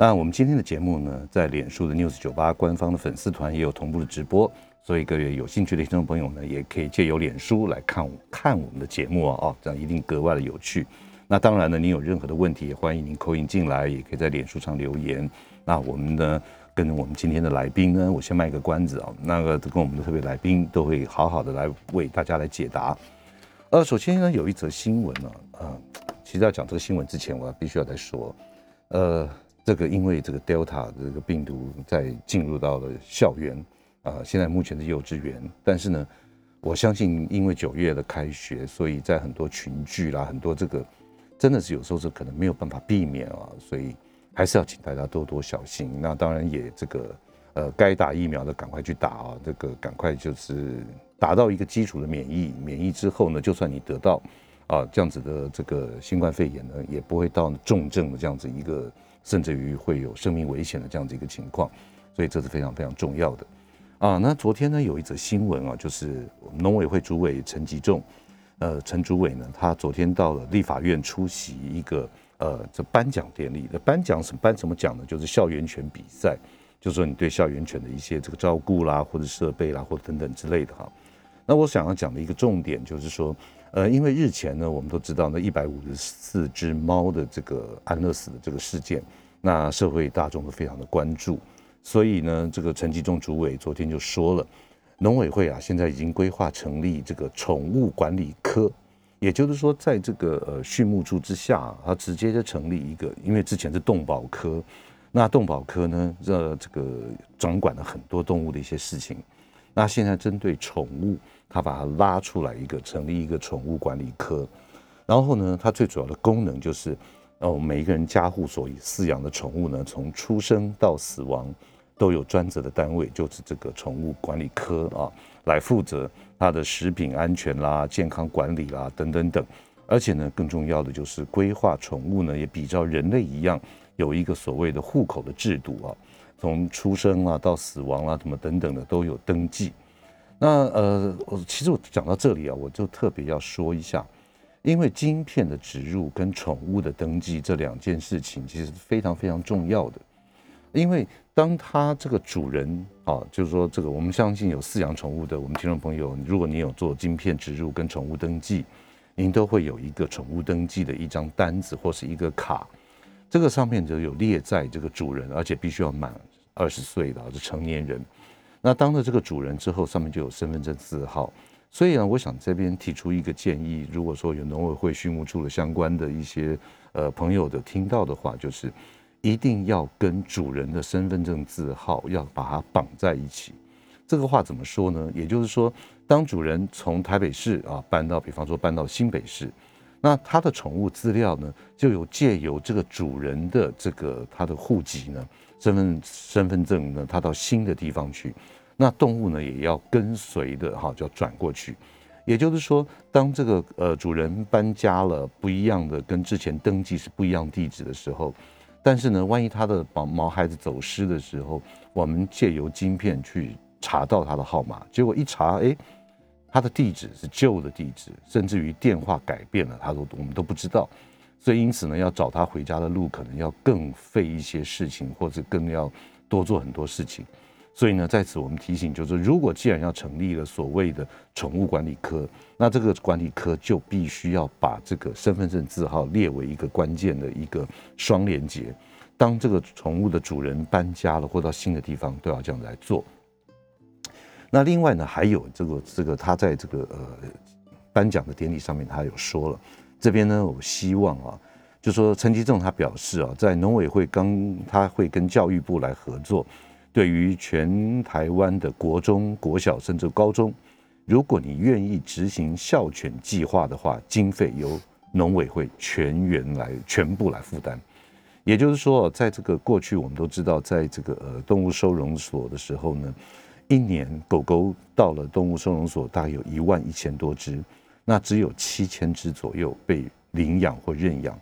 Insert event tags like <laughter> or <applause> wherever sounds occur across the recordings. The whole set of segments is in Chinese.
那我们今天的节目呢，在脸书的 News 九八官方的粉丝团也有同步的直播，所以各位有兴趣的听众朋友呢，也可以借由脸书来看看我们的节目啊，哦，这样一定格外的有趣。那当然呢，您有任何的问题，也欢迎您扣音进来，也可以在脸书上留言。那我们呢，跟我们今天的来宾呢，我先卖个关子啊，那个跟我们的特别来宾都会好好的来为大家来解答。呃，首先呢，有一则新闻呢，呃。其实要讲这个新闻之前，我必须要再说，呃，这个因为这个 Delta 这个病毒在进入到了校园啊，现在目前是幼稚园，但是呢，我相信因为九月的开学，所以在很多群聚啦，很多这个真的是有时候是可能没有办法避免啊，所以还是要请大家多多小心。那当然也这个呃，该打疫苗的赶快去打啊，这个赶快就是达到一个基础的免疫，免疫之后呢，就算你得到。啊，这样子的这个新冠肺炎呢，也不会到重症的这样子一个，甚至于会有生命危险的这样子一个情况，所以这是非常非常重要的。啊，那昨天呢有一则新闻啊，就是农委会主委陈吉仲，呃，陈主委呢，他昨天到了立法院出席一个呃这颁奖典礼的颁奖什颁什么奖呢？就是校园犬比赛，就说你对校园犬的一些这个照顾啦，或者设备啦，或者等等之类的哈。那我想要讲的一个重点就是说。呃，因为日前呢，我们都知道那一百五十四只猫的这个安乐死的这个事件，那社会大众都非常的关注，所以呢，这个陈吉仲主委昨天就说了，农委会啊，现在已经规划成立这个宠物管理科，也就是说，在这个呃畜牧处之下，它直接就成立一个，因为之前是动保科，那动保科呢，这这个掌管了很多动物的一些事情，那现在针对宠物。他把它拉出来一个，成立一个宠物管理科，然后呢，它最主要的功能就是，哦，每一个人家户所饲养的宠物呢，从出生到死亡，都有专责的单位，就是这个宠物管理科啊，来负责它的食品安全啦、健康管理啦等等等，而且呢，更重要的就是规划宠物呢，也比照人类一样，有一个所谓的户口的制度啊，从出生啊到死亡啊，什么等等的都有登记。那呃，我其实我讲到这里啊，我就特别要说一下，因为晶片的植入跟宠物的登记这两件事情，其实非常非常重要的。因为当它这个主人啊，就是说这个我们相信有饲养宠物的我们听众朋友，如果你有做晶片植入跟宠物登记，您都会有一个宠物登记的一张单子或是一个卡，这个上面就有列在这个主人，而且必须要满二十岁的是成年人。那当了这个主人之后，上面就有身份证字号。所以呢，我想这边提出一个建议，如果说有农委会畜牧处的相关的一些呃朋友的听到的话，就是一定要跟主人的身份证字号要把它绑在一起。这个话怎么说呢？也就是说，当主人从台北市啊搬到，比方说搬到新北市，那他的宠物资料呢，就有借由这个主人的这个他的户籍呢。身份身份证呢，他到新的地方去，那动物呢也要跟随的哈，就要转过去。也就是说，当这个呃主人搬家了，不一样的跟之前登记是不一样地址的时候，但是呢，万一他的毛毛孩子走失的时候，我们借由晶片去查到他的号码，结果一查，哎，他的地址是旧的地址，甚至于电话改变了，他都我们都不知道。所以因此呢，要找他回家的路可能要更费一些事情，或者更要多做很多事情。所以呢，在此我们提醒，就是如果既然要成立了所谓的宠物管理科，那这个管理科就必须要把这个身份证字号列为一个关键的一个双连接。当这个宠物的主人搬家了或到新的地方，都要这样来做。那另外呢，还有这个这个他在这个呃颁奖的典礼上面，他有说了。这边呢，我希望啊，就说陈吉仲他表示啊，在农委会刚他会跟教育部来合作，对于全台湾的国中、国小甚至高中，如果你愿意执行校犬计划的话，经费由农委会全员来全部来负担。也就是说，在这个过去，我们都知道，在这个呃动物收容所的时候呢，一年狗狗到了动物收容所，大概有一万一千多只，那只有七千只左右被领养或认养。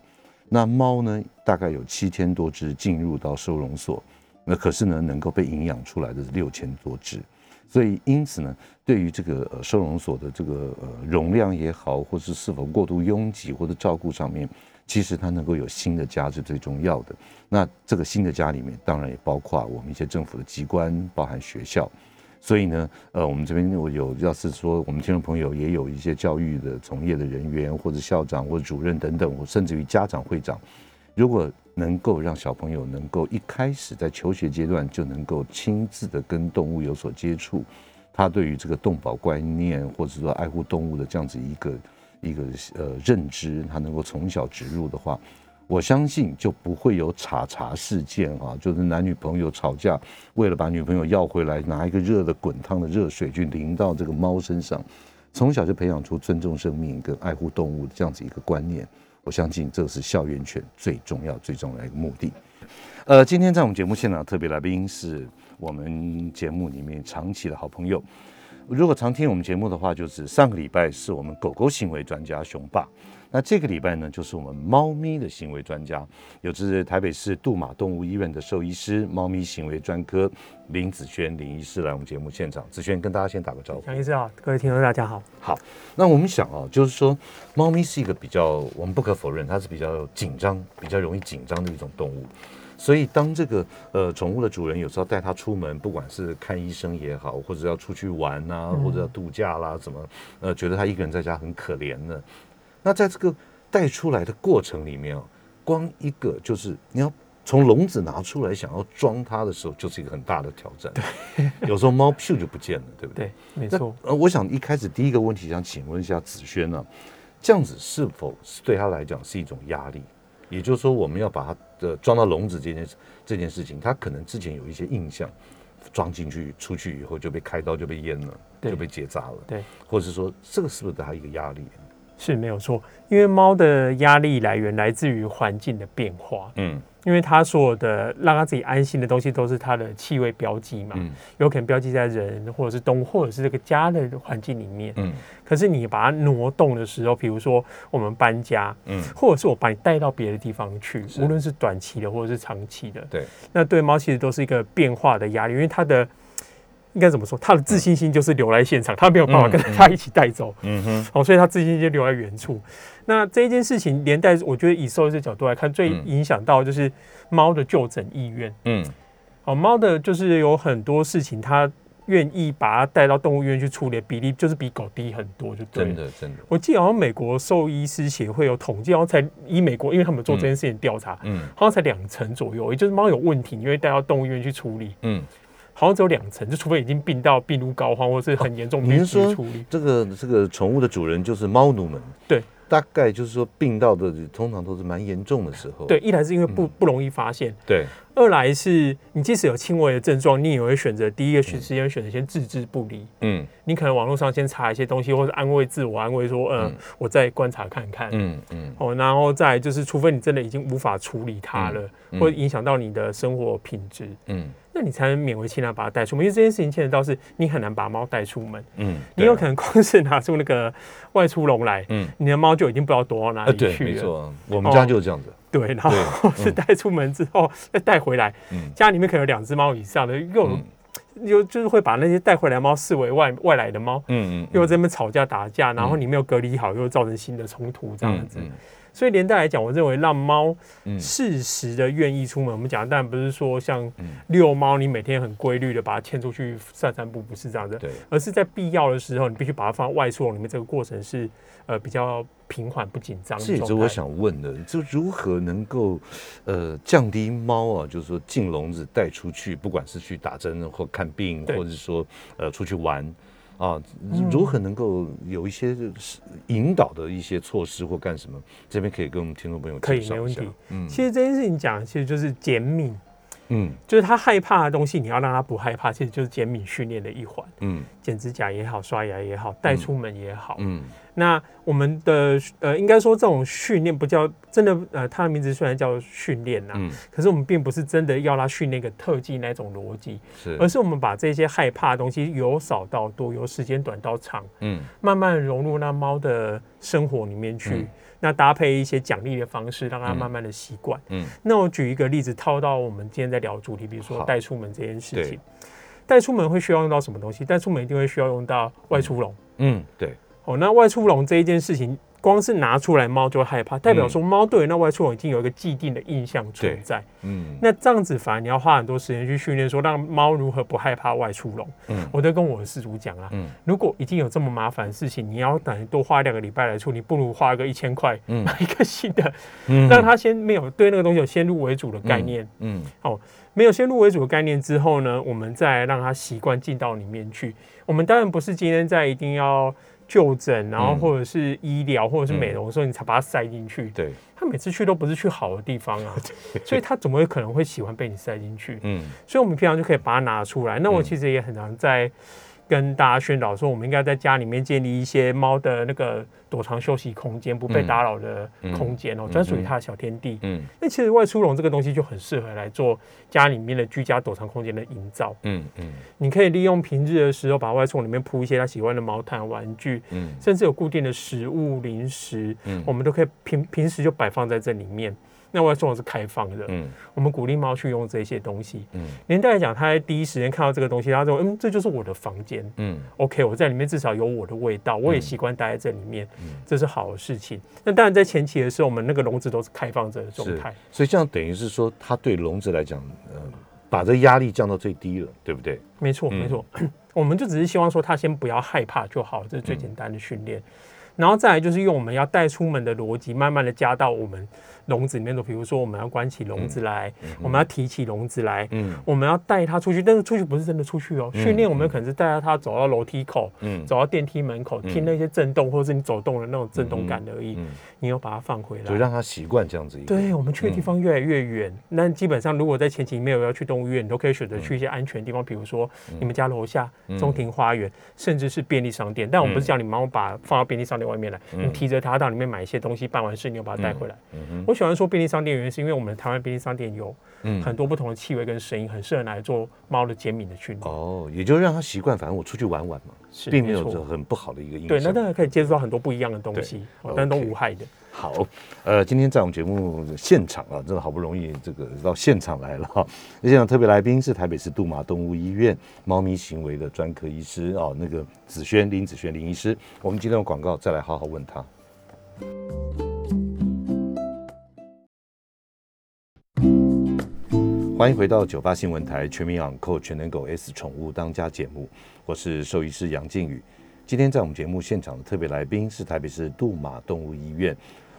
那猫呢，大概有七千多只进入到收容所，那可是呢，能够被营养出来的是六千多只。所以，因此呢，对于这个呃收容所的这个呃容量也好，或是是否过度拥挤或者照顾上面，其实它能够有新的家是最重要的。那这个新的家里面，当然也包括我们一些政府的机关，包含学校。所以呢，呃，我们这边我有，要是说我们听众朋友也有一些教育的从业的人员，或者校长或者主任等等，或甚至于家长会长，如果能够让小朋友能够一开始在求学阶段就能够亲自的跟动物有所接触，他对于这个动保观念或者说爱护动物的这样子一个一个呃认知，他能够从小植入的话，我相信就不会有查查事件啊，就是男女朋友吵架，为了把女朋友要回来，拿一个热的滚烫的热水去淋到这个猫身上，从小就培养出尊重生命跟爱护动物这样子一个观念。我相信这是校园犬最重要、最重要的一个目的。呃，今天在我们节目现场特别来宾是我们节目里面长期的好朋友。如果常听我们节目的话，就是上个礼拜是我们狗狗行为专家熊爸。那这个礼拜呢，就是我们猫咪的行为专家，有是台北市杜马动物医院的兽医师、猫咪行为专科林子轩林医师来我们节目现场。子轩跟大家先打个招呼。杨医师好，各位听众大家好。好，那我们想啊，就是说，猫咪是一个比较，我们不可否认，它是比较紧张、比较容易紧张的一种动物。所以，当这个呃宠物的主人有时候带它出门，不管是看医生也好，或者要出去玩呐，或者要度假啦，怎么呃觉得它一个人在家很可怜呢？那在这个带出来的过程里面啊，光一个就是你要从笼子拿出来想要装它的时候，就是一个很大的挑战。对，<laughs> 有时候猫屁就不见了，对不对？对，没错。呃，我想一开始第一个问题想请问一下子轩呢，这样子是否是对他来讲是一种压力？也就是说，我们要把它的装到笼子这件事这件事情，他可能之前有一些印象，装进去出去以后就被开刀就被阉了，就被结扎了，对，或者是说这个是不是他一个压力？是没有错，因为猫的压力来源来自于环境的变化。嗯，因为它所有的让它自己安心的东西都是它的气味标记嘛，嗯，有可能标记在人或者是动物或者是这个家的环境里面。嗯，可是你把它挪动的时候，比如说我们搬家，嗯，或者是我把你带到别的地方去，无论是短期的或者是长期的，对，那对猫其实都是一个变化的压力，因为它的。应该怎么说？他的自信心就是留在现场，他没有办法跟他一起带走。嗯哼，哦，所以他自信心就留在原处。那这一件事情连带，我觉得以兽医的角度来看，最影响到就是猫的就诊意愿。嗯，哦，猫的就是有很多事情，它愿意把它带到动物医院去处理，比例就是比狗低很多，就对。真的，真的。我记得好像美国兽医师协会有统计，好像才以美国，因为他们做这件事情调查，嗯，好像才两成左右，也就是猫有问题，你会带到动物医院去处理。嗯。好像只有两层，就除非已经病到病入膏肓，或是很严重，您说这个这个宠物的主人就是猫奴们，对，大概就是说病到的通常都是蛮严重的时候。对，一来是因为不不容易发现，对；二来是你即使有轻微的症状，你也会选择第一个时间选择先置之不理。嗯，你可能网络上先查一些东西，或者安慰自我安慰说，嗯，我再观察看看。嗯嗯。哦，然后再就是，除非你真的已经无法处理它了，或者影响到你的生活品质。嗯。那你才能勉为其难把它带出门，因为这件事情牵扯到是，你很难把猫带出门。嗯，你有可能光是拿出那个外出笼来，嗯，你的猫就已经不知道躲到哪里去了。没错，我们家就是这样子。对，然后 <laughs> 是带出门之后再带回来，家里面可能有两只猫以上的，又又就是会把那些带回来猫视为外外来的猫。嗯嗯，又在那边吵架打架，然后你没有隔离好，又造成新的冲突这样子。所以连带来讲，我认为让猫适时的愿意出门，我们讲，但不是说像遛猫，你每天很规律的把它牵出去散散步，不是这样的，对，而是在必要的时候，你必须把它放在外出笼里面，这个过程是呃比较平缓不紧张。这也是我想问的，就如何能够呃降低猫啊，就是说进笼子带出去，不管是去打针或看病，或者是说呃出去玩。啊，如何能够有一些是引导的一些措施或干什么？这边可以跟我们听众朋友可以没问题。嗯，其实这件事情讲，其实就是减敏。嗯，就是他害怕的东西，你要让他不害怕，其实就是减敏训练的一环。嗯，剪指甲也好，刷牙也好，带出门也好。嗯，那我们的呃，应该说这种训练不叫真的呃，它的名字虽然叫训练呐，嗯，可是我们并不是真的要它训练一个特技那种逻辑，是，而是我们把这些害怕的东西由少到多，由时间短到长，嗯，慢慢融入那猫的生活里面去，那搭配一些奖励的方式，让它慢慢的习惯，嗯，那我举一个例子套到我们今天在聊主题，比如说带出门这件事情，带出门会需要用到什么东西？带出门一定会需要用到外出笼，嗯，对。哦，那外出笼这一件事情，光是拿出来猫就会害怕，代表说猫对那外出笼已经有一个既定的印象存在。嗯，那这样子反而你要花很多时间去训练，说让猫如何不害怕外出笼。嗯，我都跟我的事主讲啊，嗯，如果已经有这么麻烦的事情，你要等多花两个礼拜来处理，不如花个一千块买一个新的，<laughs> 让他先没有对那个东西有先入为主的概念。嗯，哦，没有先入为主的概念之后呢，我们再让他习惯进到里面去。我们当然不是今天在一定要。就诊，然后或者是医疗，或者是美容的时候，你才把它塞进去。对，他每次去都不是去好的地方啊，<laughs> 所以他怎么会可能会喜欢被你塞进去？嗯，所以我们平常就可以把它拿出来。那我其实也很常在。跟大家宣导说，我们应该在家里面建立一些猫的那个躲藏休息空间，不被打扰的空间哦，专属于它的小天地。嗯，那其实外出笼这个东西就很适合来做家里面的居家躲藏空间的营造。嗯嗯，你可以利用平日的时候，把外出笼里面铺一些它喜欢的毛毯、玩具，嗯，甚至有固定的食物、零食，嗯，我们都可以平平时就摆放在这里面。那外出笼是开放的，嗯，我们鼓励猫去用这些东西，嗯，连带来讲，它在第一时间看到这个东西，它说，嗯，这就是我的房间，嗯，OK，我在里面至少有我的味道，我也习惯待在这里面，嗯，这是好的事情。那当然，在前期的时候，我们那个笼子都是开放着的状态，所以这样等于是说，它对笼子来讲，呃，把这压力降到最低了，对不对？没错，没错，<clears throat> 我们就只是希望说，它先不要害怕就好，这是最简单的训练。然后再来就是用我们要带出门的逻辑，慢慢的加到我们。笼子里面的，比如说我们要关起笼子来，我们要提起笼子来，嗯，我们要带它出去，但是出去不是真的出去哦。训练我们可能是带着它走到楼梯口，嗯，走到电梯门口，听那些震动，或者是你走动的那种震动感而已。你要把它放回来，就让它习惯这样子。对，我们去的地方越来越远，那基本上如果在前期没有要去动物园，你都可以选择去一些安全的地方，比如说你们家楼下中庭花园，甚至是便利商店。但我们不是叫你猫把放到便利商店外面来，你提着它到里面买一些东西，办完事你又把它带回来。我喜欢说便利商店原因是因为我们台湾便利商店有很多不同的气味跟声音，很适合来做猫的减敏的训练。哦，也就让它习惯，反正我出去玩玩嘛，并没有很不好的一个印象。对，那当然可以接触到很多不一样的东西，但都无害的。好，呃，今天在我们节目现场啊，真的好不容易这个到现场来了哈。现场特别来宾是台北市杜马动物医院猫咪行为的专科医师哦，那个子轩林子轩林医师。我们今天的广告再来好好问他。欢迎回到九八新闻台全民养狗全能狗 S 宠物当家节目，我是兽医师杨靖宇。今天在我们节目现场的特别来宾是台北市杜马动物医院。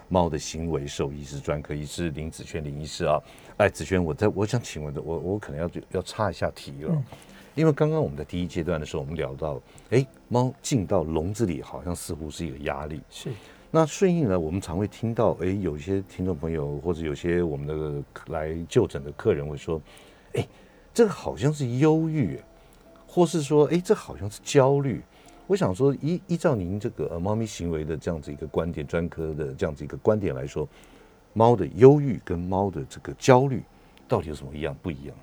猫的行为兽医师专科医师林子轩林医师啊，哎，子轩，我在我想请问的，我我可能要要插一下题了，因为刚刚我们在第一阶段的时候，我们聊到，哎，猫进到笼子里好像似乎是一个压力，是。那顺应呢，我们常会听到，哎，有些听众朋友或者有些我们的来就诊的客人会说，哎，这个好像是忧郁，或是说，哎，这好像是焦虑。我想说，依依照您这个呃猫咪行为的这样子一个观点，专科的这样子一个观点来说，猫的忧郁跟猫的这个焦虑到底有什么一样不一样？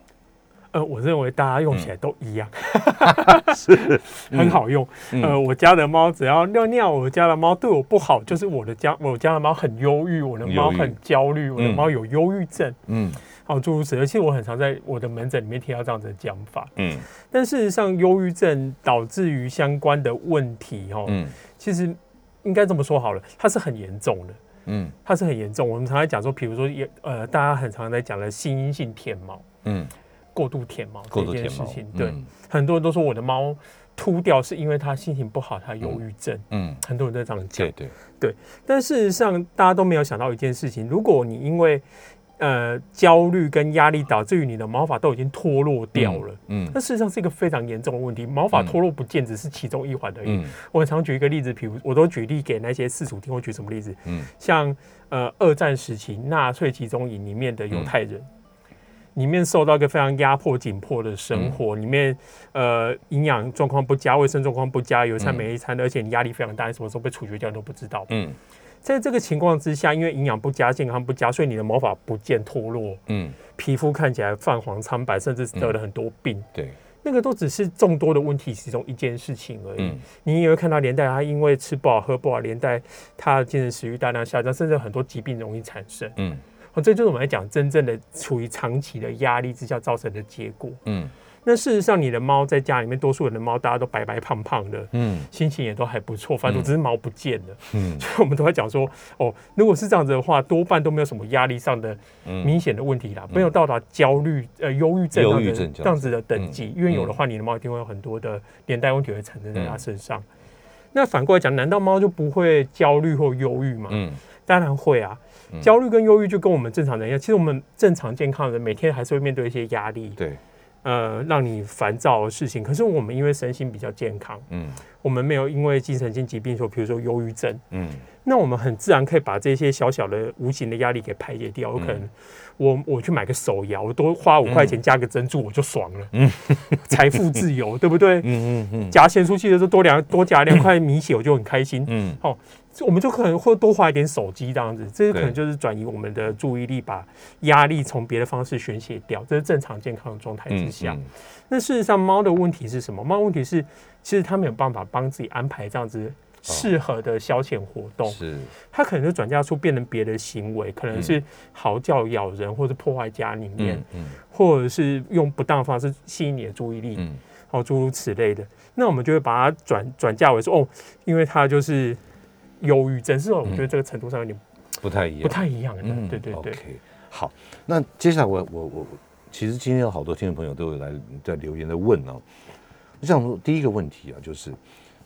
呃，我认为大家用起来都一样，<laughs> <laughs> 是很好用。呃，我家的猫只要尿尿，我家的猫对我不好，就是我的家我家的猫很忧郁，我的猫很焦虑，我的猫有忧郁症。嗯。好，诸如此类。其实我很常在我的门诊里面听到这样子的讲法。嗯，但事实上，忧郁症导致于相关的问题，哈，嗯，其实应该这么说好了，它是很严重的。嗯，它是很严重。我们常常讲说，比如说，也呃，大家很常在讲的心因性舔毛，嗯，过度舔毛这件事情，对，很多人都说我的猫秃掉是因为它心情不好，它忧郁症。嗯，很多人都这样讲。对对对。但事实上，大家都没有想到一件事情：如果你因为呃，焦虑跟压力导致于你的毛发都已经脱落掉了。嗯，那事实上是一个非常严重的问题。毛发脱落不见只是其中一环而已。我常举一个例子，比如我都举例给那些四主听，我举什么例子？嗯，像呃，二战时期纳粹集中营里面的犹太人，里面受到一个非常压迫紧迫的生活，里面呃营养状况不佳，卫生状况不佳，有一餐没一餐的，而且你压力非常大，你什么时候被处决掉都不知道。嗯，在这个情况之下，因为营养不佳、健康不佳，所以你的毛发不见脱落，嗯，皮肤看起来泛黄苍白，甚至得了很多病。对。那个都只是众多的问题其中一件事情而已。你也会看到连带他因为吃不好喝不好，连带他的精神食欲大量下降，甚至很多疾病容易产生。嗯，哦，这就是我们来讲真正的处于长期的压力之下造成的结果。嗯。那事实上，你的猫在家里面，多数人的猫大家都白白胖胖的，嗯，心情也都还不错，反正只是毛不见了，嗯，<laughs> 所以我们都在讲说，哦，如果是这样子的话，多半都没有什么压力上的明显的问题啦，没有到达焦虑、呃，忧郁症、忧郁症这样子的等级，因为有的话，你的猫一定会有很多的连带问题会产生在它身上。那反过来讲，难道猫就不会焦虑或忧郁吗？嗯，当然会啊，焦虑跟忧郁就跟我们正常人一样，其实我们正常健康的人每天还是会面对一些压力，对。呃，让你烦躁的事情，可是我们因为身心比较健康，嗯，我们没有因为精神性疾病说，比如说忧郁症，嗯，那我们很自然可以把这些小小的无形的压力给排解掉。有可能我我去买个手摇，我多花五块钱加个珍珠，我就爽了，嗯，<laughs> 财富自由，对不对？嗯嗯嗯，夹钱出去的时候多两多夹两块米血，我就很开心，嗯，哦。我们就可能会多花一点手机这样子，这个可能就是转移我们的注意力，把压力从别的方式宣泄掉，这是正常健康的状态之下。那事实上，猫的问题是什么？猫问题是，其实它没有办法帮自己安排这样子适合的消遣活动，是它可能就转嫁出变成别的行为，可能是嚎叫、咬人，或者破坏家里面，或者是用不当的方式吸引你的注意力，好诸如此类的。那我们就会把它转转嫁为说，哦，因为它就是。忧郁症是我觉得这个程度上有点不太一样，不太一样的。对对对。OK，好，那接下来我我我，其实今天有好多听众朋友都有来在留言的问哦。我想说第一个问题啊，就是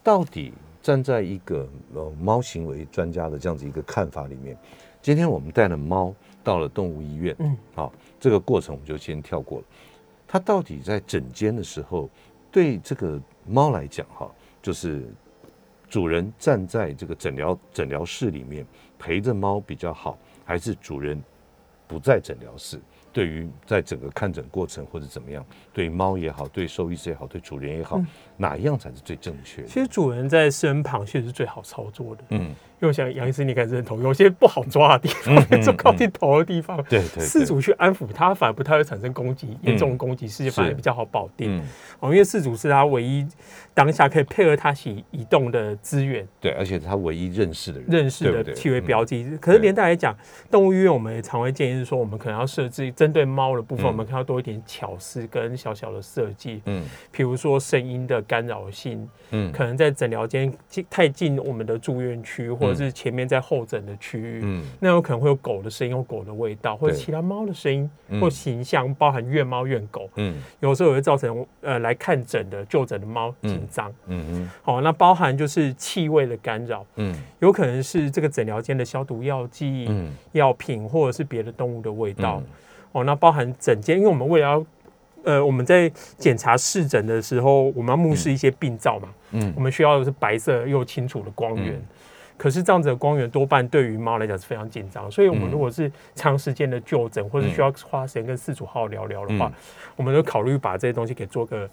到底站在一个呃猫行为专家的这样子一个看法里面，今天我们带了猫到了动物医院，嗯，好，这个过程我们就先跳过了。它到底在诊间的时候，对这个猫来讲，哈，就是。主人站在这个诊疗诊疗室里面陪着猫比较好，还是主人不在诊疗室？对于在整个看诊过程或者怎么样，对猫也好，对兽医师也好，对主人也好，哪一样才是最正确？其实主人在身旁确实是最好操作的。嗯。因为我想杨医师，你敢认同有些不好抓的地方，就靠近头的地方，对对，饲主去安抚它，反而不太会产生攻击，严重攻击，事情反而比较好保定。哦，因为饲主是他唯一当下可以配合他起移动的资源，对，而且他唯一认识的人，认识的气味标记。可是连带来讲，动物医院我们也常会建议是说，我们可能要设置针对猫的部分，我们可能要多一点巧思跟小小小的设计，嗯，比如说声音的干扰性，嗯，可能在诊疗间近太近我们的住院区，或者是前面在候诊的区域，嗯，那有可能会有狗的声音，有狗的味道，或者其他猫的声音或形象，包含怨猫怨狗，嗯，有时候也会造成呃来看诊的就诊的猫紧张，嗯。嗯，好，那包含就是气味的干扰，嗯，有可能是这个诊疗间的消毒药剂、嗯，药品，或者是别的动物的味道，哦，那包含整间，因为我们为了要呃我们在检查视诊的时候，我们要目视一些病灶嘛，嗯，我们需要的是白色又清楚的光源。可是这样子的光源多半对于猫来讲是非常紧张，所以我们如果是长时间的就诊，或者需要花时间跟饲主好好聊聊的话，我们就考虑把这些东西给做个。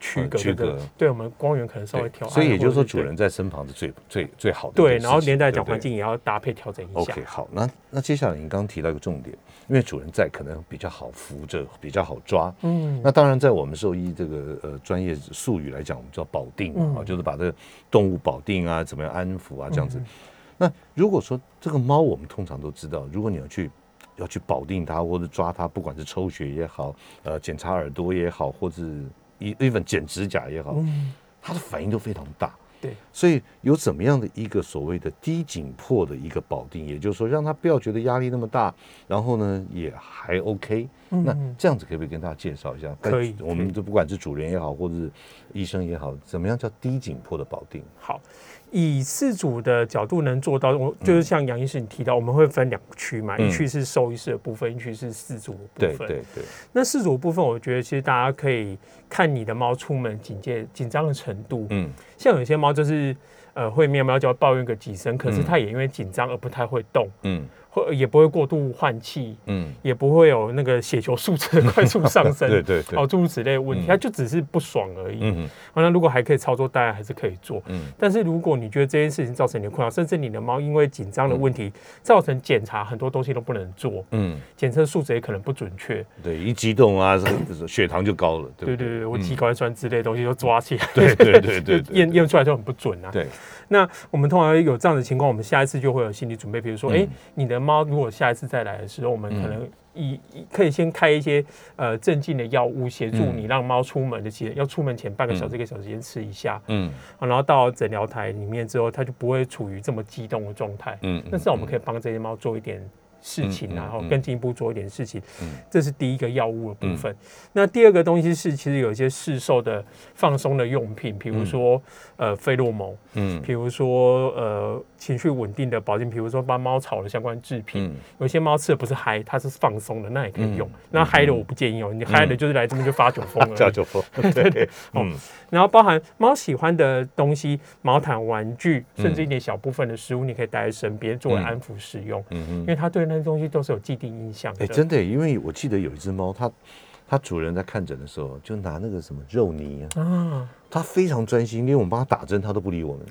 区隔，区隔，对我们光源可能稍微调，所以也就是说主人在身旁是最最最好的。对，然后连带讲环境也要搭配调整一下。OK，好，那那接下来您刚刚提到一个重点，因为主人在可能比较好扶着，比较好抓。嗯，那当然在我们兽医这个呃专业术语来讲，我们叫保定啊，就是把这个动物保定啊，怎么样安抚啊这样子。那如果说这个猫，我们通常都知道，如果你要去要去保定它或者抓它，不管是抽血也好，呃，检查耳朵也好，或者。一 even 剪指甲也好，它的反应都非常大。对，所以有怎么样的一个所谓的低紧迫的一个保定，也就是说让他不要觉得压力那么大，然后呢也还 OK。那这样子可不可以跟大家介绍一下？可以，我们就不管是主人也好，或者是医生也好，怎么样叫低紧迫的保定？好。以饲主的角度能做到，我就是像杨医师你提到，我们会分两区嘛，一区是兽医师的部分，一区是饲主的部分。对对对。那饲主部分，我觉得其实大家可以看你的猫出门警戒紧张的程度。嗯。像有些猫就是。呃会喵喵叫抱怨个几声，可是它也因为紧张而不太会动。嗯。或也不会过度换气，嗯，也不会有那个血球数值快速上升，<laughs> 对对对，哦，诸如此类的问题，它就只是不爽而已。嗯，那如果还可以操作，当然还是可以做。嗯，但是如果你觉得这件事情造成你的困扰，甚至你的猫因为紧张的问题造成检查很多东西都不能做，嗯，检测数值也可能不准确。对，一激动啊，血糖就高了。对对对，我肌酐酸之类的东西都抓起来，对对对对，<laughs> 验验出来就很不准啊。对，那我们通常有这样的情况，我们下一次就会有心理准备，比如说，哎，你的猫如果下一次再来的时候，我们可能以可以先开一些呃镇静的药物，协助你让猫出门的前要出门前半个小时一个小时先吃一下，嗯，然后到诊疗台里面之后，它就不会处于这么激动的状态，嗯，那至少我们可以帮这些猫做一点。事情，然后更进一步做一点事情，这是第一个药物的部分。那第二个东西是，其实有一些市售的放松的用品，比如说呃费洛蒙，嗯，比如说呃情绪稳定的保健，比如说帮猫草的相关制品。有些猫吃的不是嗨，它是放松的，那也可以用。那嗨的我不建议哦，你嗨的就是来这边就发酒疯了，<laughs> 发酒疯。对 <laughs> 对，嗯。然后包含猫喜欢的东西，毛毯、玩具，甚至一点小部分的食物，你可以带在身边作为安抚使用。嗯嗯，因为它对那些东西都是有既定印象的。哎，真的，因为我记得有一只猫，它它主人在看诊的时候，就拿那个什么肉泥啊，啊它非常专心，因为我们帮它打针，它都不理我们，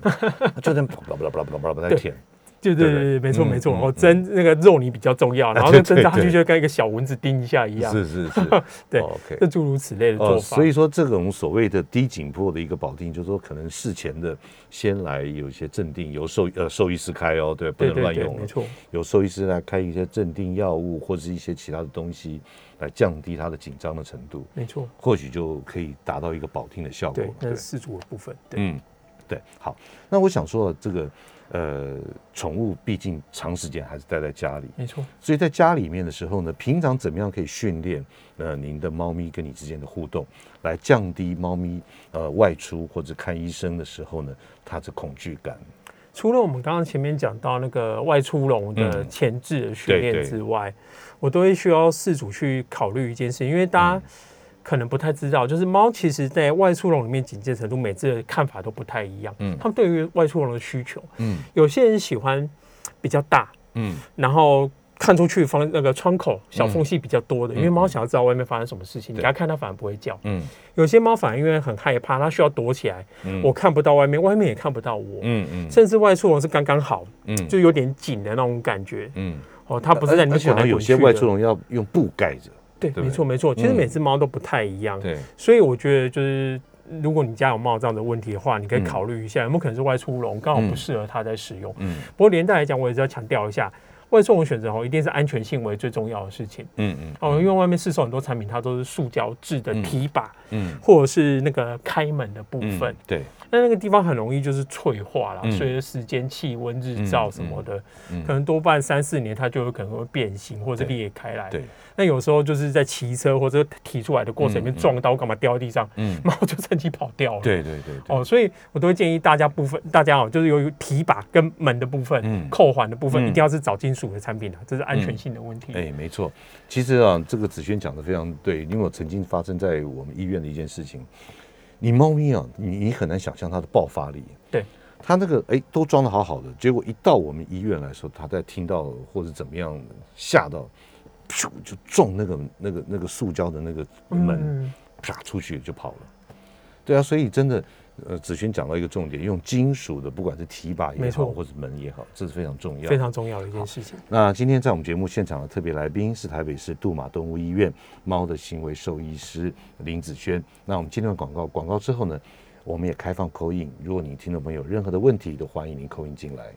它就在叭叭叭叭叭叭叭在舔。<laughs> 对对对对，没错没错。然后针那个肉泥比较重要，然后那针扎下去就跟一个小蚊子叮一下一样。是是是，<laughs> 对，OK，就诸如此类的做法。所以说这种所谓的低紧迫的一个保定，就是说可能事前的先来有一些镇定，由兽呃兽医师开哦，对，不能乱用。没错，有兽医师来开一些镇定药物或者是一些其他的东西来降低它的紧张的程度。没错，或许就可以达到一个保定的效果。对，那是四组的部分。嗯，对。好，那我想说这个。呃，宠物毕竟长时间还是待在家里，没错。所以在家里面的时候呢，平常怎么样可以训练呃您的猫咪跟你之间的互动，来降低猫咪呃外出或者看医生的时候呢，它的恐惧感。除了我们刚刚前面讲到那个外出笼的前置的训练之外，我都会需要饲主去考虑一件事，因为大家。可能不太知道，就是猫其实，在外出笼里面警戒程度，每次的看法都不太一样。嗯，他们对于外出笼的需求，嗯，有些人喜欢比较大，嗯，然后看出去方那个窗口小缝隙比较多的，因为猫想要知道外面发生什么事情，你给它看它反而不会叫。嗯，有些猫反而因为很害怕，它需要躲起来，我看不到外面，外面也看不到我。嗯嗯，甚至外出笼是刚刚好，嗯，就有点紧的那种感觉。嗯，哦，它不是在你滚来有些外出笼要用布盖着。对，没错没错。其实每只猫都不太一样，对，所以我觉得就是，如果你家有猫这样的问题的话，你可以考虑一下有没有可能是外出笼刚好不适合它在使用。嗯，不过连带来讲，我也是要强调一下，外出笼选择哦，一定是安全性为最重要的事情。嗯嗯。哦，因为外面市售很多产品，它都是塑胶制的提把，嗯，或者是那个开门的部分，对。那那个地方很容易就是脆化了，随着时间、气温、日照什么的，可能多半三四年它就有可能会变形或者裂开来。对。那有时候就是在骑车或者提出来的过程里面撞到，干嘛掉在地上？嗯，<laughs> 猫就趁机跑掉了。对对对。哦，所以我都会建议大家部分，大家哦，就是由于提把跟门的部分、扣环的部分，一定要是找金属的产品的，这是安全性的问题。哎，没错。其实啊，这个子轩讲的非常对，因为我曾经发生在我们医院的一件事情。你猫咪啊，你你很难想象它的爆发力。对。它那个哎，都装的好好的，结果一到我们医院来说，它在听到或者怎么样吓到。噗！就撞那个、那个、那个塑胶的那个门，啪出去就跑了。对啊，所以真的，呃，子轩讲到一个重点，用金属的，不管是提把也好，或者门也好，这是非常重要、非常重要的一件事情。那今天在我们节目现场的特别来宾是台北市杜马动物医院猫的行为兽医师林子轩。那我们今天的广告，广告之后呢，我们也开放口音。如果你听众朋友有任何的问题，都欢迎您口音进来。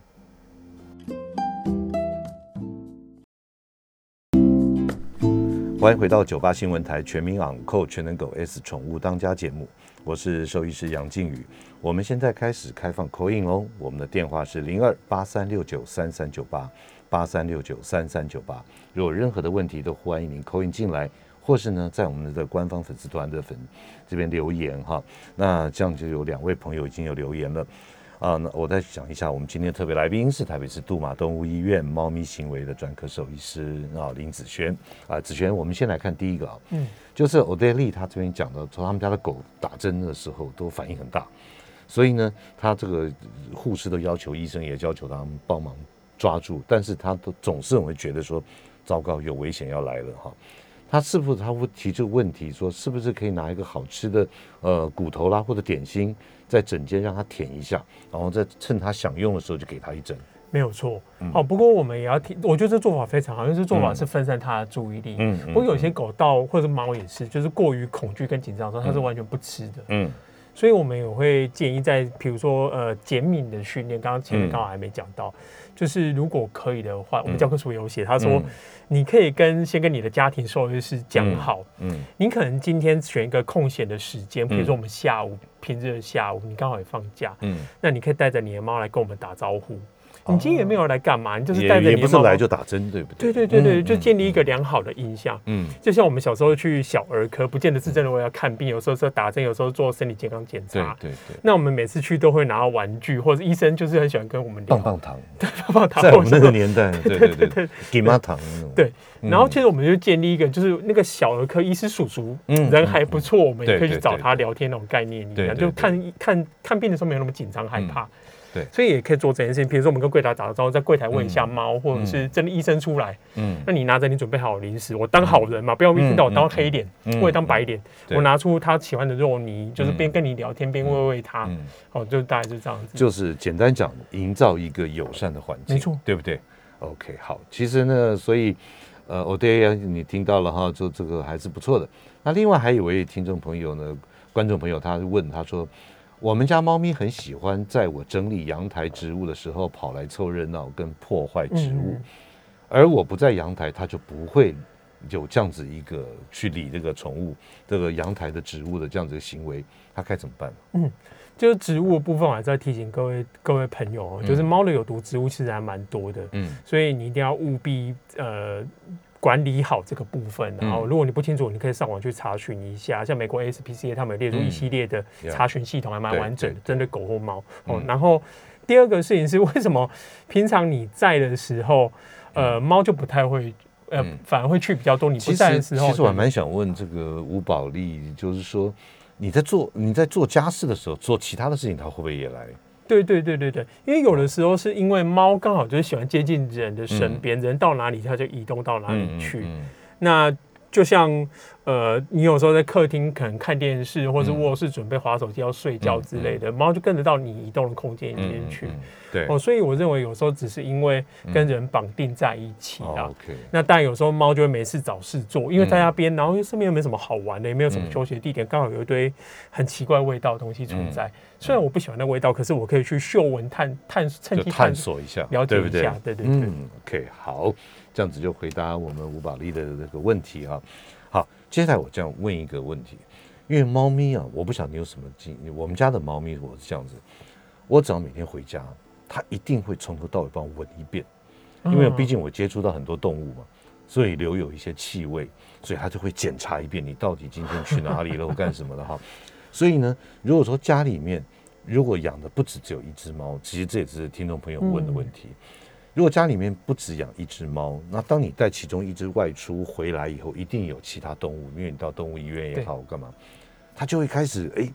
欢迎回到九八新闻台全民昂扣全能狗 S 宠物当家节目，我是兽医师杨靖宇。我们现在开始开放口音哦，我们的电话是零二八三六九三三九八八三六九三三九八。如果有任何的问题，都欢迎您口音进来，或是呢在我们的官方粉丝团的粉这边留言哈。那这样就有两位朋友已经有留言了。啊，那我再讲一下，我们今天特别来宾是台北市杜马动物医院猫咪行为的专科兽医师啊林子轩啊，子轩，我们先来看第一个啊，嗯，就是欧黛丽她这边讲的，从他们家的狗打针的时候都反应很大，所以呢，他这个护士都要求医生也要求他们帮忙抓住，但是他都总是会觉得说，糟糕，有危险要来了哈。他是不是他会提出问题，说是不是可以拿一个好吃的呃骨头啦或者点心，在枕间让他舔一下，然后再趁他想用的时候就给他一针？没有错。好，不过我们也要提，我觉得这做法非常好，因为这做法是分散他的注意力。嗯。不过有些狗到或者猫也是，就是过于恐惧跟紧张的时候，它是完全不吃的。嗯。所以我们也会建议在，比如说呃减敏的训练，刚刚前面刚好还没讲到。就是如果可以的话，我们教科书有写，他说你可以跟先跟你的家庭兽医师讲好，嗯，你可能今天选一个空闲的时间，比如说我们下午平日的下午，你刚好也放假，嗯，那你可以带着你的猫来跟我们打招呼。你今天也没有来干嘛？你就是带着你不是来就打针，对不对？对对对对，就建立一个良好的印象。嗯，就像我们小时候去小儿科，不见得是真的为了看病，有时候是打针，有时候做身体健康检查。对对对。那我们每次去都会拿到玩具，或者医生就是很喜欢跟我们棒棒糖。对 <laughs> 棒棒糖，在我们那个年代，对对对对，给妈糖那种。对，然后其实我们就建立一个，就是那个小儿科医师叔叔，人还不错，我们也可以去找他聊天那种概念一样，就看看看病的时候没有那么紧张害怕。对，所以也可以做这件事情。比如说，我们跟柜台打个招呼，在柜台问一下猫，或者是真的医生出来，嗯，那你拿着你准备好零食，我当好人嘛，不要一听到我当黑脸，我也当白脸，我拿出他喜欢的肉泥，就是边跟你聊天边喂喂他，哦，就大概是这样子。就是简单讲，营造一个友善的环境，没错，对不对？OK，好，其实呢，所以呃，我对你听到了哈，就这个还是不错的。那另外还有一位听众朋友呢，观众朋友，他问他说。我们家猫咪很喜欢在我整理阳台植物的时候跑来凑热闹跟破坏植物，而我不在阳台，它就不会有这样子一个去理这个宠物这个阳台的植物的这样子的行为，它该怎么办？嗯，就是植物的部分，我还在提醒各位各位朋友哦，就是猫的有毒植物其实还蛮多的，嗯，所以你一定要务必呃。管理好这个部分，然后如果你不清楚，你可以上网去查询一下，像美国 ASPCA 他们列出一系列的查询系统，还蛮完整的，针对狗或猫。哦，然后第二个事情是，为什么平常你在的时候，呃，猫就不太会，呃，反而会去比较多？你不在的时候，其实我还蛮想问这个吴宝利，就是说你在做你在做家事的时候，做其他的事情，它会不会也来？对对对对对，因为有的时候是因为猫刚好就是喜欢接近人的身边，人到哪里它就移动到哪里去。那就像呃，你有时候在客厅可能看电视，或者卧室准备划手机要睡觉之类的，猫就跟得到你移动的空间里面去。对哦，所以我认为有时候只是因为跟人绑定在一起啊。那但有时候猫就会没事找事做，因为在那边，然后身边又没什么好玩的，也没有什么休息的地点，刚好有一堆很奇怪味道的东西存在。虽然我不喜欢那味道，可是我可以去嗅闻、探探趁机探索一下，了解一下。对对对。嗯，OK，好，这样子就回答我们吴宝利的这个问题啊。好，接下来我这样问一个问题，因为猫咪啊，我不晓得你有什么经。我们家的猫咪我是这样子，我只要每天回家。它一定会从头到尾帮我闻一遍，因为毕竟我接触到很多动物嘛，所以留有一些气味，所以它就会检查一遍你到底今天去哪里了我干什么的哈。<laughs> 所以呢，如果说家里面如果养的不止只有一只猫，其实这也是听众朋友问的问题。如果家里面不止养一只猫，那当你带其中一只外出回来以后，一定有其他动物，因为你到动物医院也好干嘛，它就会开始哎，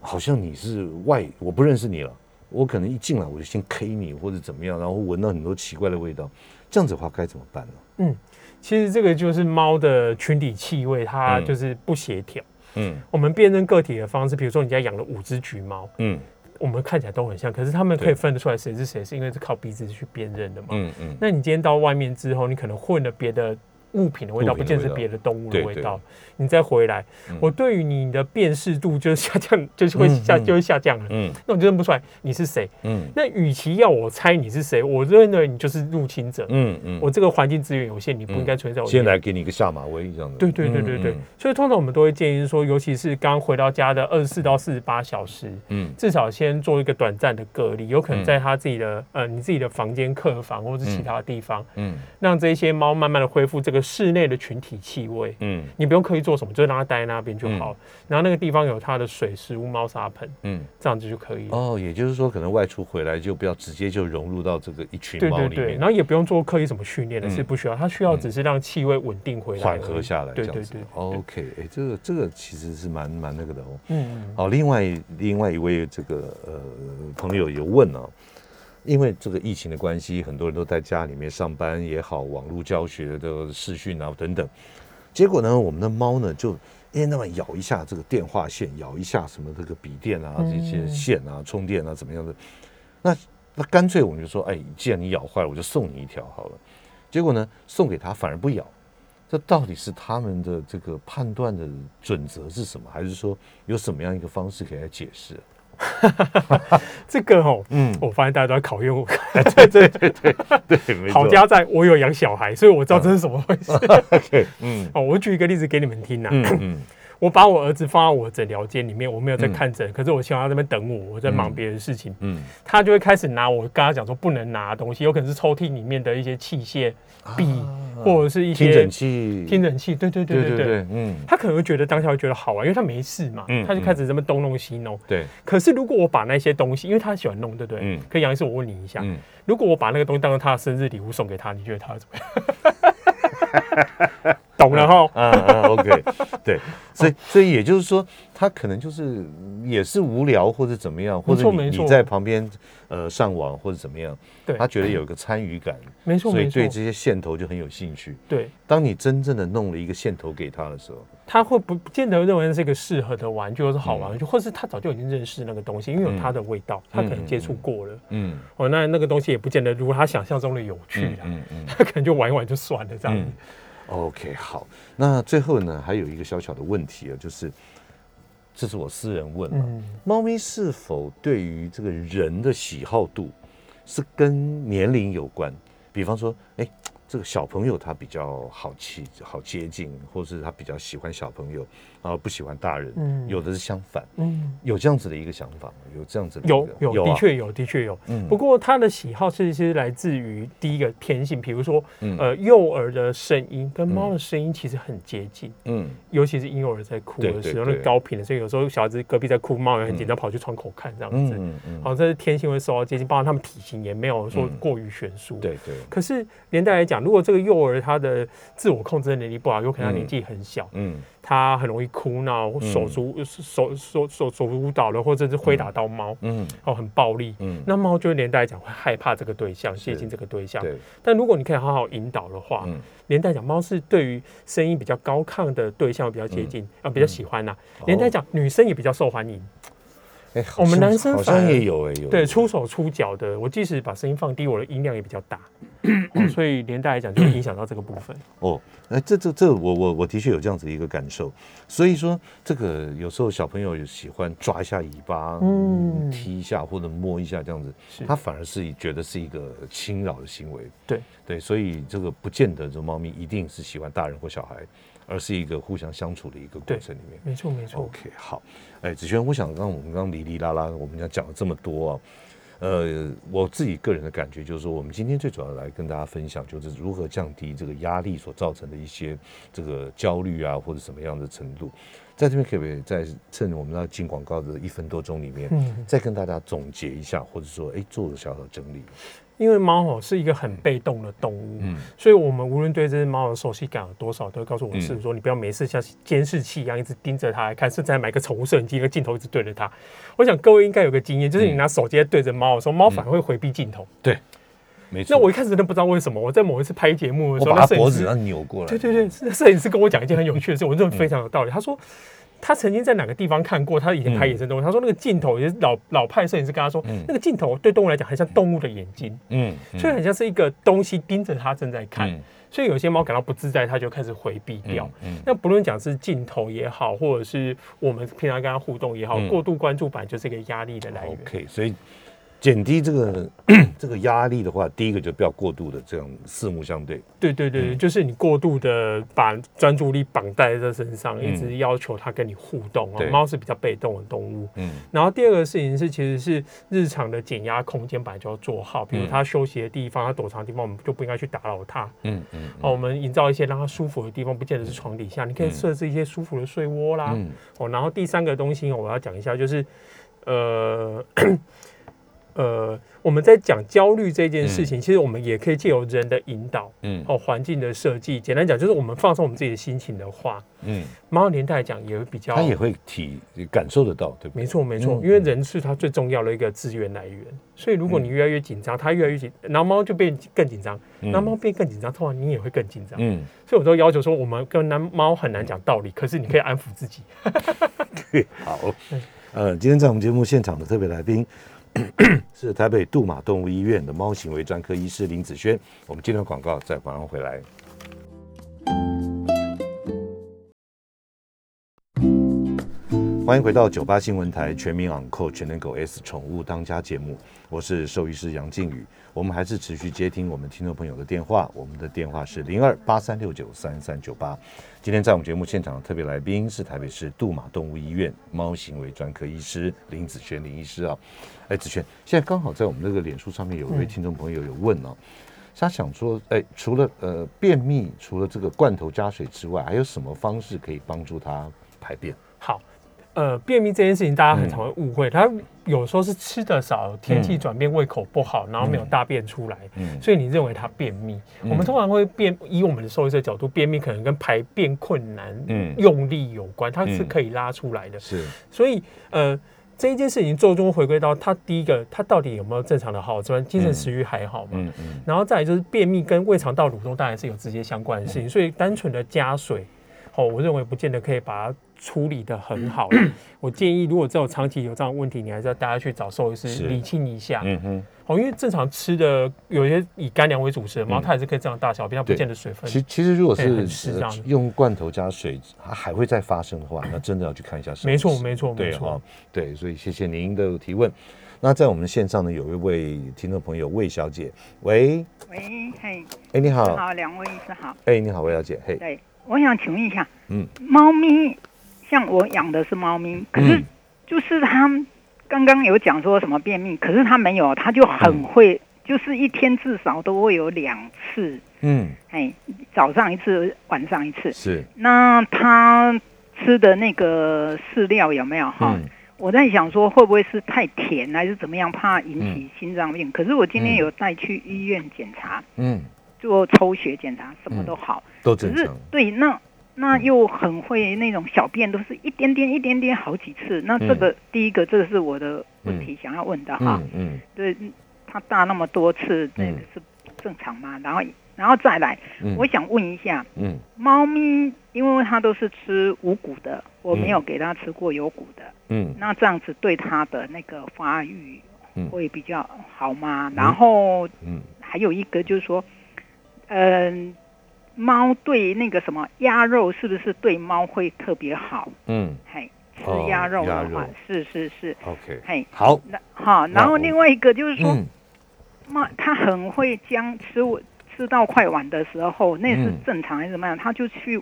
好像你是外，我不认识你了。我可能一进来我就先 K 你或者怎么样，然后闻到很多奇怪的味道，这样子的话该怎么办呢？嗯，其实这个就是猫的群体气味，它就是不协调。嗯，我们辨认个体的方式，比如说你家养了五只橘猫，嗯，我们看起来都很像，可是他们可以分得出来谁是谁，是因为是靠鼻子去辨认的嘛。嗯嗯。那你今天到外面之后，你可能混了别的。物品的味道不见是别的动物的味道，你再回来，我对于你的辨识度就下降，<laughs> 就是会下就会下降了。嗯，那我就认不出来你是谁。嗯，那与其要我猜你是谁，我认为你就是入侵者。嗯嗯，我这个环境资源有限，你不应该存在。我先来给你一个下马威这样的。对对对对对，所以通常我们都会建议说，尤其是刚回到家的二十四到四十八小时，嗯，至少先做一个短暂的隔离，有可能在他自己的呃你自己的房间、客房或者是其他地方，嗯，让这些猫慢慢的恢复这个。室内的群体气味，嗯，你不用刻意做什么，就让它待在那边就好。然后那个地方有它的水、食物、猫砂盆，嗯，这样子就可以。哦，也就是说，可能外出回来就不要直接就融入到这个一群猫里面。然后也不用做刻意什么训练的，是不需要。它需要只是让气味稳定回来，缓和下来。对对对。OK，哎，这个这个其实是蛮蛮那个的哦。嗯。好，另外另外一位这个呃朋友有问啊。因为这个疫情的关系，很多人都在家里面上班也好，网络教学的视讯啊等等。结果呢，我们的猫呢就一天到晚咬一下这个电话线，咬一下什么这个笔电啊这些线啊充电啊怎么样的。那那干脆我们就说，哎，既然你咬坏了，我就送你一条好了。结果呢，送给他反而不咬。这到底是他们的这个判断的准则是什么？还是说有什么样一个方式可以来解释？<laughs> 这个哦，嗯，我发现大家都在考验我。<laughs> 对对对对对，好家在我有养小孩，所以我知道这是什么回事。<laughs> OK，嗯，哦，我举一个例子给你们听呐。嗯我把我儿子放在我诊疗间里面，我没有在看诊，可是我希望他那边等我，我在忙别的事情。嗯，他就会开始拿我跟他讲说不能拿东西，有可能是抽屉里面的一些器械、笔，或者是一些听诊器。听诊器，对对对对对，嗯，他可能会觉得当下会觉得好玩，因为他没事嘛，他就开始这么东弄西弄。对。可是如果我把那些东西，因为他喜欢弄，对不对？嗯。可杨医师，我问你一下，如果我把那个东西当成他的生日礼物送给他，你觉得他怎么样？<laughs> 懂了哈，嗯嗯，OK，<laughs> 对，所以所以也就是说，他可能就是也是无聊或者怎么样，或者你你在旁边呃上网或者怎么样，对，他觉得有一个参与感，<clears throat> 没错，所以对这些线头就很有兴趣。对，当你真正的弄了一个线头给他的时候，他会不不见得认为是一个适合的玩具或是好玩，就或是他早就已经认识那个东西，因为有它的味道，他可能接触过了，嗯，哦，那那个东西也不见得如果他想象中的有趣啊，嗯嗯，<laughs> 他可能就玩一玩就算了这样子。OK，好，那最后呢，还有一个小小的问题啊，就是这是我私人问了，猫咪是否对于这个人的喜好度是跟年龄有关？比方说，哎。这个小朋友他比较好气好接近，或是他比较喜欢小朋友，然后不喜欢大人。嗯，有的是相反。嗯，有这样子的一个想法吗？有这样子的？有有的确有的确有。嗯，不过他的喜好其实来自于第一个天性，比如说，呃，幼儿的声音跟猫的声音其实很接近。嗯，尤其是婴幼儿在哭的时候，那高频的，所以有时候小孩子隔壁在哭，猫也很紧张，跑去窗口看这样子。嗯嗯，好，这是天性会受到接近，包括他们体型也没有说过于悬殊。对对。可是连带来讲。如果这个幼儿他的自我控制的能力不好，有可能他年纪很小，嗯，他很容易哭闹、手足手手手手舞蹈了，或者是挥打到猫，嗯，哦，很暴力，嗯，那猫就会连带讲会害怕这个对象，接近这个对象。对。但如果你可以好好引导的话，嗯，连带讲猫是对于声音比较高亢的对象比较接近，啊，比较喜欢呐。连带讲女生也比较受欢迎。哎，我们男生好像也有哎，有对出手出脚的，我即使把声音放低，我的音量也比较大。所以连带来讲，就影响到这个部分。哦，哎，这这这，我我我的确有这样子一个感受。所以说，这个有时候小朋友喜欢抓一下尾巴，嗯，踢一下或者摸一下这样子，他反而是觉得是一个侵扰的行为。对对，所以这个不见得这猫咪一定是喜欢大人或小孩，而是一个互相相处的一个过程里面。没错没错。OK，好，哎，子轩，我想让我们刚刚哩哩啦啦，我们讲讲了这么多啊。呃，我自己个人的感觉就是说，我们今天最主要来跟大家分享，就是如何降低这个压力所造成的一些这个焦虑啊，或者什么样的程度。在这边可不可以再趁我们要进广告的一分多钟里面，再跟大家总结一下，或者说，哎，做个小小整理。因为猫吼是一个很被动的动物，嗯，所以我们无论对这只猫的熟悉感有多少，都会告诉我是说，你不要没事像监视器一样一直盯着它来看，甚至买个宠物摄影机，一个镜头一直对着它。我想各位应该有个经验，就是你拿手机对着猫的时候，猫反而会回避镜头。对，没错。那我一开始真的不知道为什么，我在某一次拍节目的时候，把脖子让扭过来。对对对，摄影师跟我讲一件很有趣的事，我认为非常有道理。他说。他曾经在哪个地方看过？他以前拍野生动物，他说那个镜头也是老老派摄影师跟他说，那个镜头对动物来讲很像动物的眼睛，嗯，所以很像是一个东西盯着它正在看，所以有些猫感到不自在，它就开始回避掉。那不论讲是镜头也好，或者是我们平常跟它互动也好，过度关注本来就是一个压力的来源。OK，所以。减低这个 <clears throat> 这个压力的话，第一个就不要过度的这样四目相对。对对对，就是你过度的把专注力绑在这身上，一直要求它跟你互动啊。猫是比较被动的动物。嗯。然后第二个事情是，其实是日常的减压空间本来就要做好，比如它休息的地方、它躲藏的地方，我们就不应该去打扰它。嗯嗯。哦，我们营造一些让它舒服的地方，不见得是床底下，你可以设置一些舒服的睡窝啦。嗯。哦，然后第三个东西我要讲一下，就是呃。呃，我们在讲焦虑这件事情，其实我们也可以借由人的引导，嗯，哦，环境的设计，简单讲就是我们放松我们自己的心情的话，嗯，猫年代讲也会比较，它也会体感受得到，对没错没错，因为人是它最重要的一个资源来源，所以如果你越来越紧张，它越来越紧，然后猫就变更紧张，那猫变更紧张，通常你也会更紧张，嗯，所以我都要求说，我们跟男猫很难讲道理，可是你可以安抚自己。<laughs> 对，好，<laughs> 呃，今天在我们节目现场的特别来宾。<coughs> 是台北杜马动物医院的猫行为专科医师林子轩。我们接段广告，再马上回来。欢迎回到九八新闻台全民养狗全能狗 S 宠物当家节目，我是兽医师杨靖宇。我们还是持续接听我们听众朋友的电话，我们的电话是零二八三六九三三九八。今天在我们节目现场的特别来宾是台北市杜马动物医院猫行为专科医师林子轩林医师啊。哎，子轩，现在刚好在我们那个脸书上面有一位听众朋友有问哦，他想说，哎，除了呃便秘，除了这个罐头加水之外，还有什么方式可以帮助他排便？好。呃，便秘这件事情，大家很常会误会。他有时候是吃的少，天气转变，胃口不好，然后没有大便出来，所以你认为他便秘。我们通常会便，以我们的兽医的角度，便秘可能跟排便困难、用力有关，它是可以拉出来的。是，所以呃，这一件事情最终回归到他第一个，他到底有没有正常的好转，精神食欲还好吗？嗯嗯。然后再来就是便秘跟胃肠道蠕动当然是有直接相关的事情，所以单纯的加水，哦，我认为不见得可以把它。处理的很好，<clears throat> 我建议如果这种长期有这样的问题，你还是要大家去找兽医师理清一下。嗯哼，哦，因为正常吃的有些以干粮为主食的猫，它也是可以这样大小便，它不见得水分。其其实如果是用罐头加水，它还会再发生的话，那真的要去看一下。没错，没错，没错。对，所以谢谢您的提问。那在我们线上呢，有一位听众朋友魏小姐，喂，喂，嘿，哎，你好，好，两位医师好。哎，你好，魏小姐，嘿，对，我想请问一下，嗯，猫咪。像我养的是猫咪，可是就是它刚刚有讲说什么便秘，可是它没有，它就很会，就是一天至少都会有两次。嗯，哎，早上一次，晚上一次。是。那它吃的那个饲料有没有哈？我在想说会不会是太甜还是怎么样，怕引起心脏病。可是我今天有带去医院检查，嗯，做抽血检查，什么都好，都正常。对，那。那又很会那种小便，都是一点点一点点好几次。那这个第一个，这个是我的问题想要问的哈。嗯，对，它大那么多次，那个是正常吗？然后，然后再来，我想问一下，嗯，猫咪因为它都是吃无骨的，我没有给它吃过有骨的，嗯，那这样子对它的那个发育会比较好吗？然后，嗯，还有一个就是说，嗯。猫对那个什么鸭肉是不是对猫会特别好？嗯，嘿，吃鸭肉的话，是是是，OK，嘿，好，那好，然后另外一个就是说，猫它很会将吃吃到快晚的时候，那是正常还是怎么样？它就去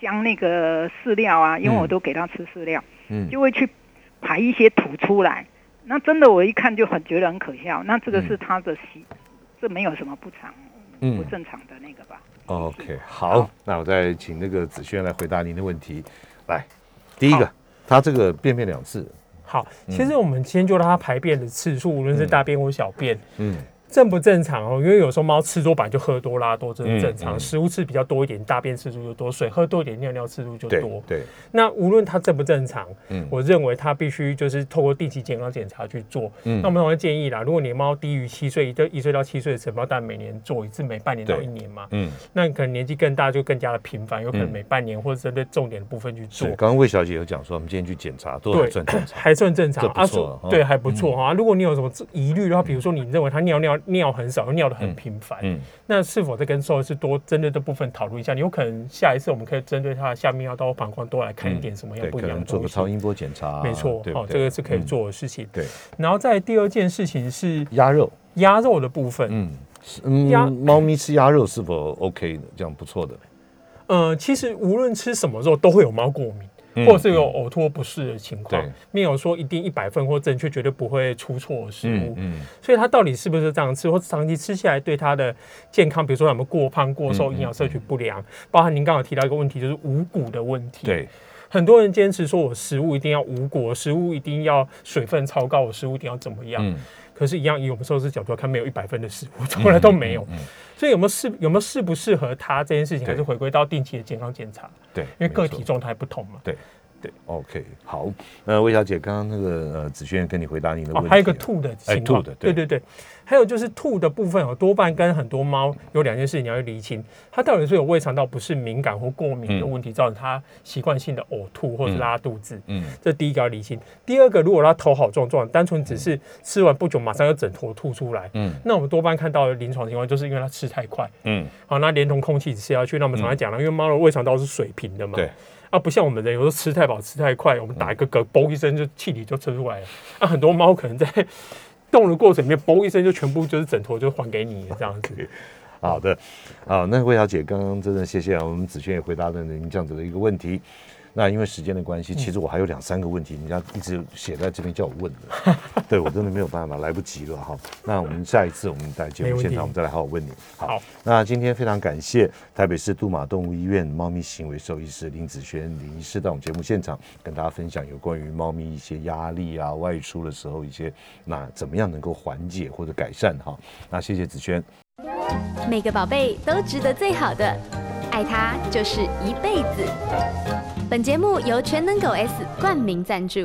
将那个饲料啊，因为我都给它吃饲料，嗯，就会去排一些土出来。那真的我一看就很觉得很可笑。那这个是它的习，这没有什么不常、不正常的那个吧？OK，好，那我再请那个子轩来回答您的问题。来，第一个，他这个便便两次。好，其实我们先就让他排便的次数，无论是大便或小便，嗯。正不正常哦？因为有时候猫吃多，本来就喝多拉多，这是正常。食物吃比较多一点，大便次数就多；水喝多一点，尿尿次数就多。对。那无论它正不正常，嗯，我认为它必须就是透过定期健康检查去做。嗯。那我们会建议啦，如果你的猫低于七岁，一岁到七岁的成猫，但每年做一次，每半年到一年嘛。嗯。那可能年纪更大，就更加的频繁，有可能每半年或者针对重点的部分去做。刚刚魏小姐有讲说，我们今天去检查都还算正常，还算正常。不错。对，还不错哈。如果你有什么疑虑的话，比如说你认为它尿尿。尿很少，尿的很频繁，嗯，那是否在跟兽医师多针对这部分讨论一下？你有可能下一次我们可以针对他的下泌尿道、膀胱多来看一点什么样不一样的做个超音波检查，没错，哦，这个是可以做的事情。对，然后在第二件事情是鸭肉，鸭肉的部分，嗯，嗯，猫咪吃鸭肉是否 OK 的？这样不错的。呃，其实无论吃什么肉都会有猫过敏。或者是有呕吐不适的情况，没有说一定一百分或正确，绝对不会出错食物。嗯，所以它到底是不是这样吃，或者长期吃下来对它的健康，比如说有没有过胖、过瘦、营养摄取不良，包含您刚刚提到一个问题，就是五谷的问题。对，很多人坚持说我食物一定要无谷，食物一定要水分超高，我食物一定要怎么样？嗯，可是，一样以我们寿司角度来看，没有一百分的食物，从来都没有。所以有没有适有没有适不适合他这件事情，还是回归到定期的健康检查。对，因为个体状态不同嘛。对。对，OK，好。那魏小姐刚刚那个呃，子轩跟你回答你的问题，还有一个吐的情况，对。对对，还有就是吐的部分哦，多半跟很多猫有两件事情你要厘清，它到底是有胃肠道不是敏感或过敏的问题，造成它习惯性的呕吐或者拉肚子。嗯，这第一个要厘清。第二个，如果它头好壮壮，单纯只是吃完不久马上要整坨吐出来，嗯，那我们多半看到的临床情况就是因为它吃太快，嗯，好，那连同空气吃下去，那我们常常讲了，因为猫的胃肠道是水平的嘛，对。啊，不像我们人，有时候吃太饱、吃太快，我们打一个嗝，嘣一声就气体就吹出来了。那很多猫可能在 <laughs> 动的过程里面，嘣一声就全部就是枕头就还给你这样子。好的，好，那魏小姐刚刚真的谢谢啊，我们子轩也回答了您这样子的一个问题。那因为时间的关系，其实我还有两三个问题，人家一直写在这边叫我问的，<laughs> 对我真的没有办法，来不及了哈。那我们下一次我们在节目现场，我们再来好好问你。好，那今天非常感谢台北市杜马动物医院猫咪行为兽医师林子轩林医师到我们节目现场，跟大家分享有关于猫咪一些压力啊，外出的时候一些那怎么样能够缓解或者改善哈。那谢谢子轩。每个宝贝都值得最好的，爱它就是一辈子。本节目由全能狗 S 冠名赞助。